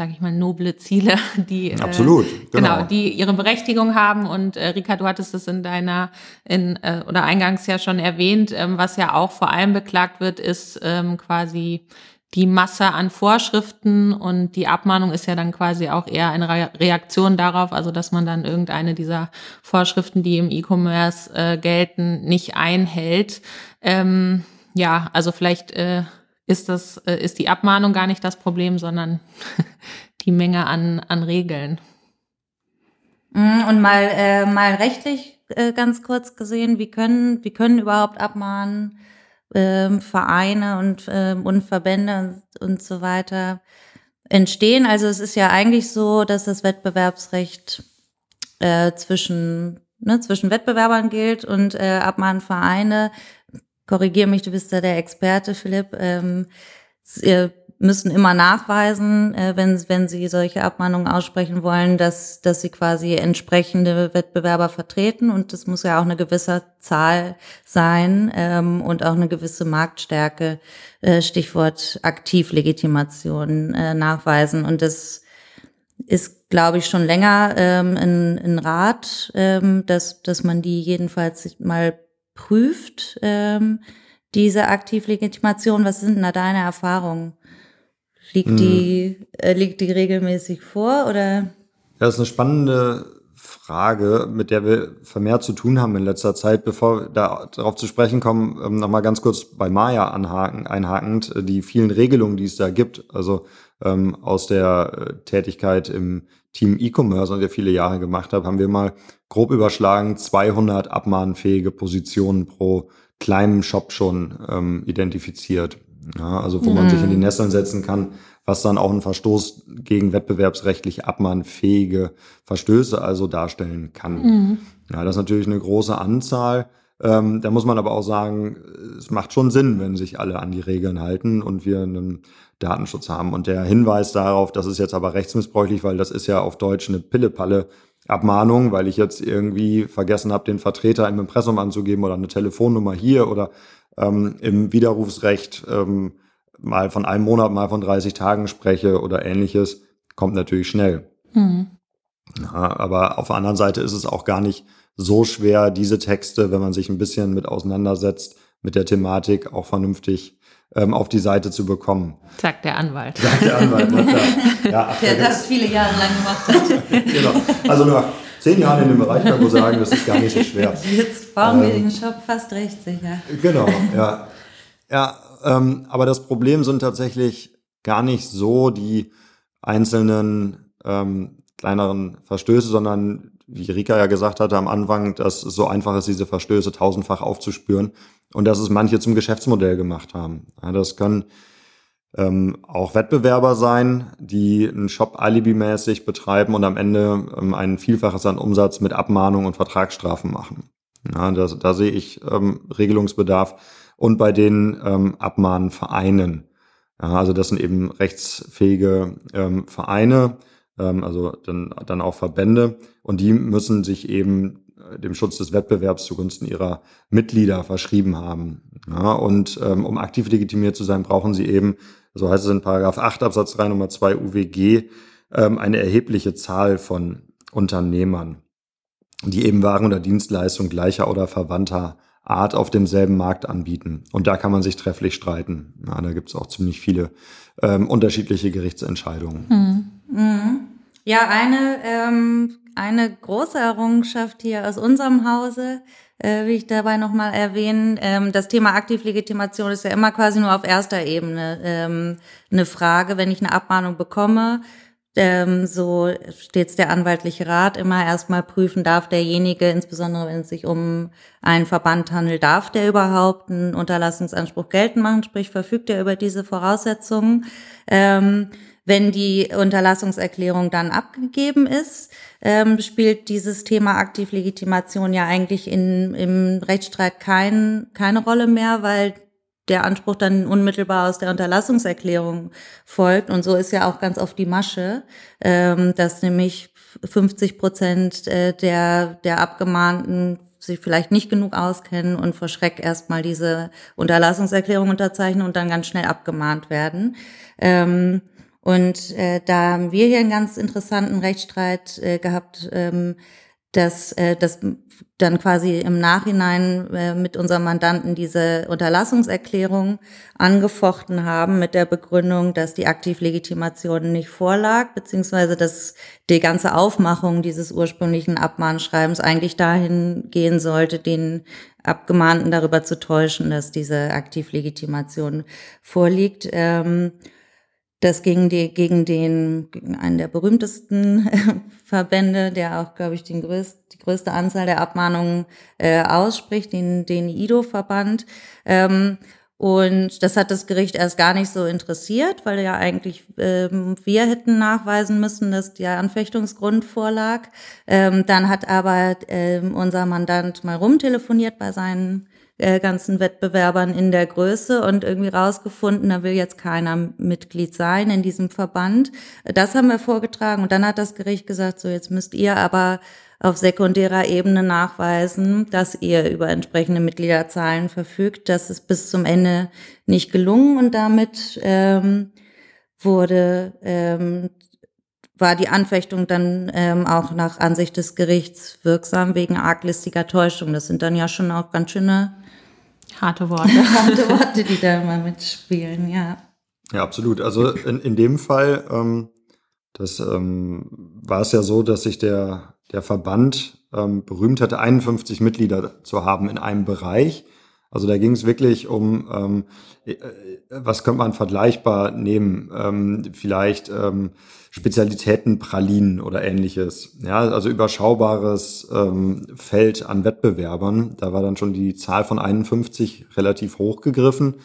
sage ich mal, noble Ziele, die äh, Absolut, äh, genau. genau. die ihre Berechtigung haben. Und äh, Rika, du hattest es in deiner in äh, oder eingangs ja schon erwähnt, ähm, was ja auch vor allem beklagt wird, ist ähm, quasi die Masse an Vorschriften und die Abmahnung ist ja dann quasi auch eher eine Reaktion darauf, also dass man dann irgendeine dieser Vorschriften, die im E-Commerce äh, gelten, nicht einhält. Ähm, ja, also vielleicht äh, ist das, äh, ist die Abmahnung gar nicht das Problem, sondern die Menge an, an Regeln. Mhm, und mal, äh, mal rechtlich äh, ganz kurz gesehen, wie können, wie können überhaupt Abmahnen äh, Vereine und, äh, und Verbände und, und so weiter entstehen? Also es ist ja eigentlich so, dass das Wettbewerbsrecht äh, zwischen, ne, zwischen Wettbewerbern gilt und äh, Abmahnvereine korrigiere mich, du bist da der Experte, Philipp, ähm, ihr müssen immer nachweisen, äh, wenn, wenn sie solche Abmahnungen aussprechen wollen, dass, dass sie quasi entsprechende Wettbewerber vertreten. Und das muss ja auch eine gewisse Zahl sein ähm, und auch eine gewisse Marktstärke, äh, Stichwort Aktivlegitimation, äh, nachweisen. Und das ist, glaube ich, schon länger ähm, ein, ein Rat, ähm, dass, dass man die jedenfalls mal prüft, ähm, diese Aktivlegitimation? Was sind da deine Erfahrungen? Liegt, hm. die, äh, liegt die regelmäßig vor oder? Ja, das ist eine spannende Frage, mit der wir vermehrt zu tun haben in letzter Zeit. Bevor wir da darauf zu sprechen kommen, ähm, nochmal ganz kurz bei Maya anhaken, einhakend, äh, die vielen Regelungen, die es da gibt. Also ähm, aus der äh, Tätigkeit im Team E-Commerce, und der viele Jahre gemacht habe, haben wir mal grob überschlagen 200 abmahnfähige Positionen pro kleinen Shop schon ähm, identifiziert. Ja, also wo mhm. man sich in die mhm. Nesseln setzen kann, was dann auch ein Verstoß gegen wettbewerbsrechtlich abmahnfähige Verstöße also darstellen kann. Mhm. Ja, das ist natürlich eine große Anzahl. Ähm, da muss man aber auch sagen, es macht schon Sinn, wenn sich alle an die Regeln halten und wir einen Datenschutz haben. Und der Hinweis darauf, das ist jetzt aber rechtsmissbräuchlich, weil das ist ja auf Deutsch eine Pillepalle Abmahnung, weil ich jetzt irgendwie vergessen habe, den Vertreter im Impressum anzugeben oder eine Telefonnummer hier oder ähm, im Widerrufsrecht ähm, mal von einem Monat, mal von 30 Tagen spreche oder ähnliches, kommt natürlich schnell. Mhm. Ja, aber auf der anderen Seite ist es auch gar nicht so schwer, diese Texte, wenn man sich ein bisschen mit auseinandersetzt, mit der Thematik auch vernünftig ähm, auf die Seite zu bekommen. Sagt der Anwalt. Sagt der Anwalt, na klar. Ja, der das viele Jahre lang gemacht hat. genau. Also nach zehn Jahren in dem Bereich kann man sagen, das ist gar nicht so schwer. Jetzt bauen ähm, wir den Shop fast rechtssicher. Genau, ja. Ja, ähm, aber das Problem sind tatsächlich gar nicht so die einzelnen ähm, kleineren Verstöße, sondern wie Rika ja gesagt hatte am Anfang, dass es so einfach ist, diese Verstöße tausendfach aufzuspüren und dass es manche zum Geschäftsmodell gemacht haben. Ja, das können ähm, auch Wettbewerber sein, die einen Shop alibimäßig betreiben und am Ende ähm, ein Vielfaches an Umsatz mit Abmahnung und Vertragsstrafen machen. Ja, das, da sehe ich ähm, Regelungsbedarf und bei den ähm, Abmahnvereinen. Ja, also das sind eben rechtsfähige ähm, Vereine, ähm, also dann, dann auch Verbände und die müssen sich eben äh, dem Schutz des Wettbewerbs zugunsten ihrer Mitglieder verschrieben haben. Ja, und ähm, um aktiv legitimiert zu sein, brauchen sie eben, so heißt es in Paragraph 8 Absatz 3 Nummer 2 UWG, ähm, eine erhebliche Zahl von Unternehmern, die eben Waren oder Dienstleistungen gleicher oder verwandter Art auf demselben Markt anbieten. Und da kann man sich trefflich streiten. Ja, da gibt es auch ziemlich viele ähm, unterschiedliche Gerichtsentscheidungen. Hm. Mhm. Ja, eine, ähm, eine große Errungenschaft hier aus unserem Hause, äh, will ich dabei nochmal erwähnen. Ähm, das Thema Aktivlegitimation ist ja immer quasi nur auf erster Ebene ähm, eine Frage. Wenn ich eine Abmahnung bekomme, ähm, so stets der anwaltliche Rat immer erstmal prüfen, darf derjenige, insbesondere wenn es sich um einen Verband handelt, darf der überhaupt einen Unterlassungsanspruch geltend machen, sprich verfügt er über diese Voraussetzungen. Ähm, wenn die Unterlassungserklärung dann abgegeben ist, ähm, spielt dieses Thema Aktivlegitimation ja eigentlich in, im Rechtsstreit kein, keine Rolle mehr, weil der Anspruch dann unmittelbar aus der Unterlassungserklärung folgt. Und so ist ja auch ganz oft die Masche, ähm, dass nämlich 50 Prozent äh, der, der Abgemahnten sich vielleicht nicht genug auskennen und vor Schreck erstmal diese Unterlassungserklärung unterzeichnen und dann ganz schnell abgemahnt werden. Ähm, und äh, da haben wir hier einen ganz interessanten Rechtsstreit äh, gehabt, ähm, dass, äh, dass dann quasi im Nachhinein äh, mit unserem Mandanten diese Unterlassungserklärung angefochten haben mit der Begründung, dass die Aktivlegitimation nicht vorlag, beziehungsweise dass die ganze Aufmachung dieses ursprünglichen Abmahnschreibens eigentlich dahin gehen sollte, den Abgemahnten darüber zu täuschen, dass diese Aktivlegitimation vorliegt. Ähm, das ging die, gegen den, gegen einen der berühmtesten Verbände, der auch, glaube ich, den größt, die größte Anzahl der Abmahnungen äh, ausspricht, den, den IDO-Verband. Ähm, und das hat das Gericht erst gar nicht so interessiert, weil ja eigentlich ähm, wir hätten nachweisen müssen, dass der Anfechtungsgrund vorlag. Ähm, dann hat aber ähm, unser Mandant mal rumtelefoniert bei seinen äh, ganzen Wettbewerbern in der Größe und irgendwie rausgefunden, da will jetzt keiner Mitglied sein in diesem Verband. Das haben wir vorgetragen und dann hat das Gericht gesagt, so jetzt müsst ihr aber auf sekundärer Ebene nachweisen, dass ihr über entsprechende Mitgliederzahlen verfügt. Das ist bis zum Ende nicht gelungen und damit ähm, wurde ähm, war die Anfechtung dann ähm, auch nach Ansicht des Gerichts wirksam wegen arglistiger Täuschung. Das sind dann ja schon auch ganz schöne Harte Worte. Harte Worte, die da immer mitspielen, ja. Ja, absolut. Also in, in dem Fall, ähm, das ähm, war es ja so, dass sich der, der Verband ähm, berühmt hatte, 51 Mitglieder zu haben in einem Bereich. Also da ging es wirklich um, ähm, äh, was könnte man vergleichbar nehmen? Ähm, vielleicht ähm, Spezialitäten Pralinen oder ähnliches. Ja, also überschaubares ähm, Feld an Wettbewerbern. Da war dann schon die Zahl von 51 relativ hoch gegriffen.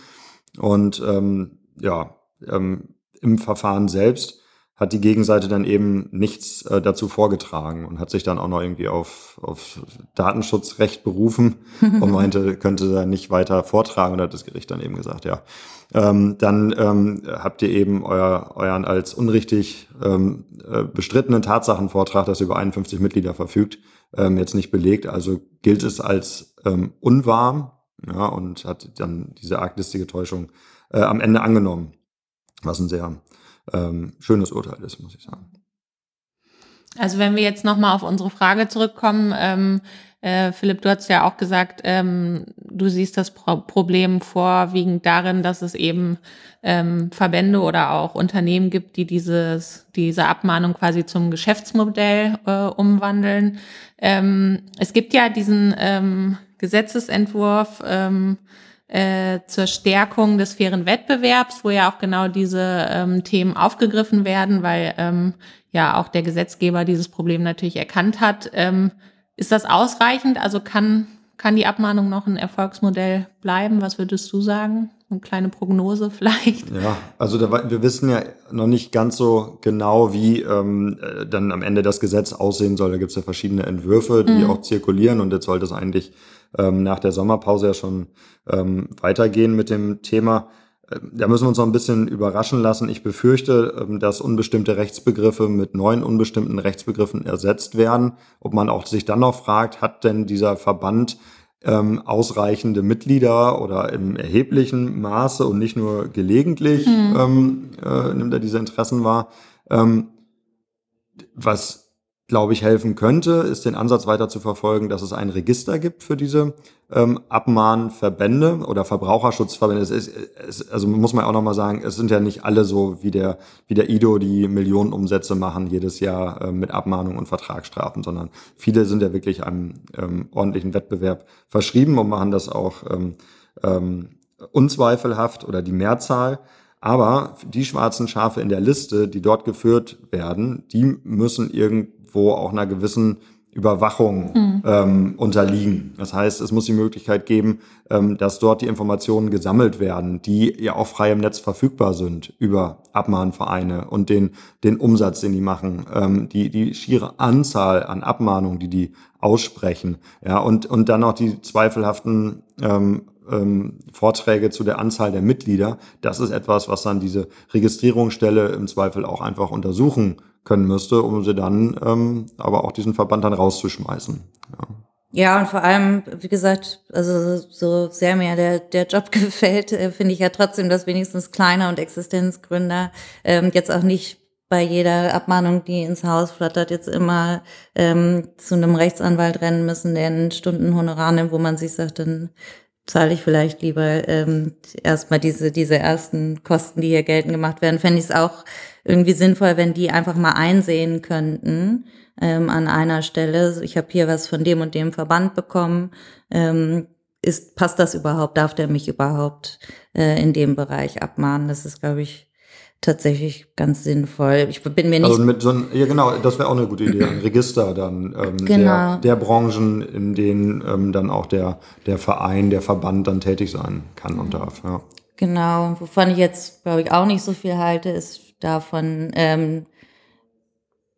Und ähm, ja, ähm, im Verfahren selbst hat die Gegenseite dann eben nichts äh, dazu vorgetragen und hat sich dann auch noch irgendwie auf, auf Datenschutzrecht berufen und meinte, könnte da nicht weiter vortragen und hat das Gericht dann eben gesagt, ja. Ähm, dann ähm, habt ihr eben euer, euren als unrichtig ähm, äh, bestrittenen Tatsachenvortrag, das über 51 Mitglieder verfügt, ähm, jetzt nicht belegt. Also gilt es als ähm, unwahr ja, und hat dann diese arglistige Täuschung äh, am Ende angenommen, was ein sehr ähm, schönes Urteil ist, muss ich sagen. Also wenn wir jetzt nochmal auf unsere Frage zurückkommen, ähm, äh, Philipp, du hast ja auch gesagt, ähm, du siehst das Pro Problem vorwiegend darin, dass es eben ähm, Verbände oder auch Unternehmen gibt, die dieses, diese Abmahnung quasi zum Geschäftsmodell äh, umwandeln. Ähm, es gibt ja diesen ähm, Gesetzesentwurf, ähm, äh, zur Stärkung des fairen Wettbewerbs, wo ja auch genau diese ähm, Themen aufgegriffen werden, weil ähm, ja auch der Gesetzgeber dieses Problem natürlich erkannt hat. Ähm, ist das ausreichend? Also kann, kann die Abmahnung noch ein Erfolgsmodell bleiben? Was würdest du sagen? Eine kleine Prognose vielleicht? Ja, also da, wir wissen ja noch nicht ganz so genau, wie ähm, äh, dann am Ende das Gesetz aussehen soll. Da gibt es ja verschiedene Entwürfe, die mhm. auch zirkulieren und jetzt sollte es eigentlich ähm, nach der Sommerpause ja schon ähm, weitergehen mit dem Thema. Ähm, da müssen wir uns noch ein bisschen überraschen lassen. Ich befürchte, ähm, dass unbestimmte Rechtsbegriffe mit neuen unbestimmten Rechtsbegriffen ersetzt werden. Ob man auch sich dann noch fragt, hat denn dieser Verband ähm, ausreichende Mitglieder oder im erheblichen Maße und nicht nur gelegentlich mhm. ähm, äh, nimmt er diese Interessen wahr. Ähm, was glaube ich, helfen könnte, ist den Ansatz weiter zu verfolgen, dass es ein Register gibt für diese ähm, Abmahnverbände oder Verbraucherschutzverbände. Es ist, es, also muss man auch nochmal sagen, es sind ja nicht alle so wie der, wie der IDO, die Millionenumsätze machen jedes Jahr äh, mit Abmahnungen und Vertragsstrafen, sondern viele sind ja wirklich einem ähm, ordentlichen Wettbewerb verschrieben und machen das auch ähm, ähm, unzweifelhaft oder die Mehrzahl. Aber die schwarzen Schafe in der Liste, die dort geführt werden, die müssen irgend irgendwo auch einer gewissen Überwachung mhm. ähm, unterliegen. Das heißt, es muss die Möglichkeit geben, ähm, dass dort die Informationen gesammelt werden, die ja auch frei im Netz verfügbar sind über Abmahnvereine und den, den Umsatz, den die machen, ähm, die, die schiere Anzahl an Abmahnungen, die die aussprechen, ja, und, und dann auch die zweifelhaften ähm, ähm, Vorträge zu der Anzahl der Mitglieder. Das ist etwas, was dann diese Registrierungsstelle im Zweifel auch einfach untersuchen können müsste, um sie dann ähm, aber auch diesen Verband dann rauszuschmeißen. Ja. Ja, und vor allem, wie gesagt, also so sehr mir der, der Job gefällt, äh, finde ich ja trotzdem, dass wenigstens Kleiner und Existenzgründer ähm, jetzt auch nicht bei jeder Abmahnung, die ins Haus flattert, jetzt immer ähm, zu einem Rechtsanwalt rennen müssen, der einen Stundenhonorar nimmt, wo man sich sagt, dann zahle ich vielleicht lieber ähm, erstmal diese, diese ersten Kosten, die hier geltend gemacht werden. Fände ich es auch irgendwie sinnvoll, wenn die einfach mal einsehen könnten, ähm, an einer Stelle, ich habe hier was von dem und dem Verband bekommen, ähm, ist, passt das überhaupt, darf der mich überhaupt äh, in dem Bereich abmahnen? Das ist, glaube ich, tatsächlich ganz sinnvoll. Ich bin mir nicht. Also mit so ein, ja genau, das wäre auch eine gute Idee, ein Register dann ähm, genau. der, der Branchen, in denen ähm, dann auch der, der Verein, der Verband dann tätig sein kann und darf. Ja. Genau, wovon ich jetzt, glaube ich, auch nicht so viel halte, ist davon, ähm,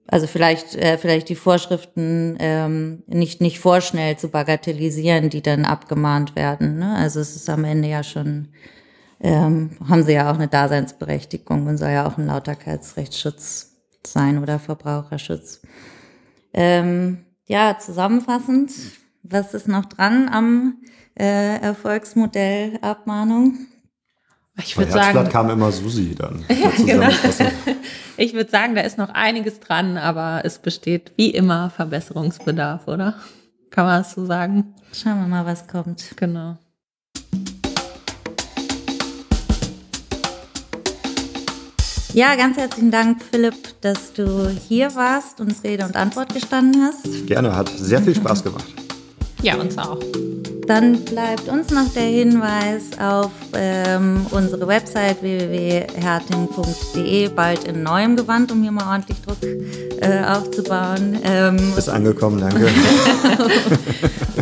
also vielleicht, äh, vielleicht die Vorschriften ähm, nicht, nicht vorschnell zu bagatellisieren, die dann abgemahnt werden. Ne? Also es ist am Ende ja schon, ähm, haben sie ja auch eine Daseinsberechtigung und soll ja auch ein Lauterkeitsrechtsschutz sein oder Verbraucherschutz. Ähm, ja, zusammenfassend, was ist noch dran am äh, Erfolgsmodell Abmahnung? Ich würde sagen, kam immer Susi dann. Ja, genau. Ich würde sagen, da ist noch einiges dran, aber es besteht wie immer Verbesserungsbedarf, oder? Kann man das so sagen? Schauen wir mal, was kommt. Genau. Ja, ganz herzlichen Dank, Philipp, dass du hier warst und uns Rede und Antwort gestanden hast. Gerne, hat sehr viel Spaß gemacht. Ja, uns auch. Dann bleibt uns noch der Hinweis auf ähm, unsere Website www.herting.de, bald in neuem Gewand, um hier mal ordentlich Druck äh, aufzubauen. Ähm, Ist angekommen, danke.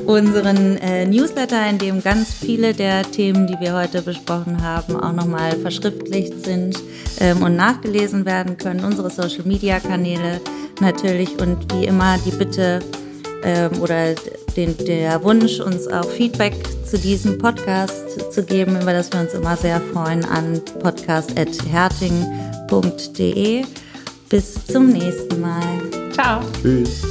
unseren äh, Newsletter, in dem ganz viele der Themen, die wir heute besprochen haben, auch nochmal verschriftlicht sind ähm, und nachgelesen werden können. Unsere Social-Media-Kanäle natürlich und wie immer die Bitte, ähm, oder den, der Wunsch, uns auch Feedback zu diesem Podcast zu geben, über das wir uns immer sehr freuen, an podcast.herting.de. Bis zum nächsten Mal. Ciao. Tschüss.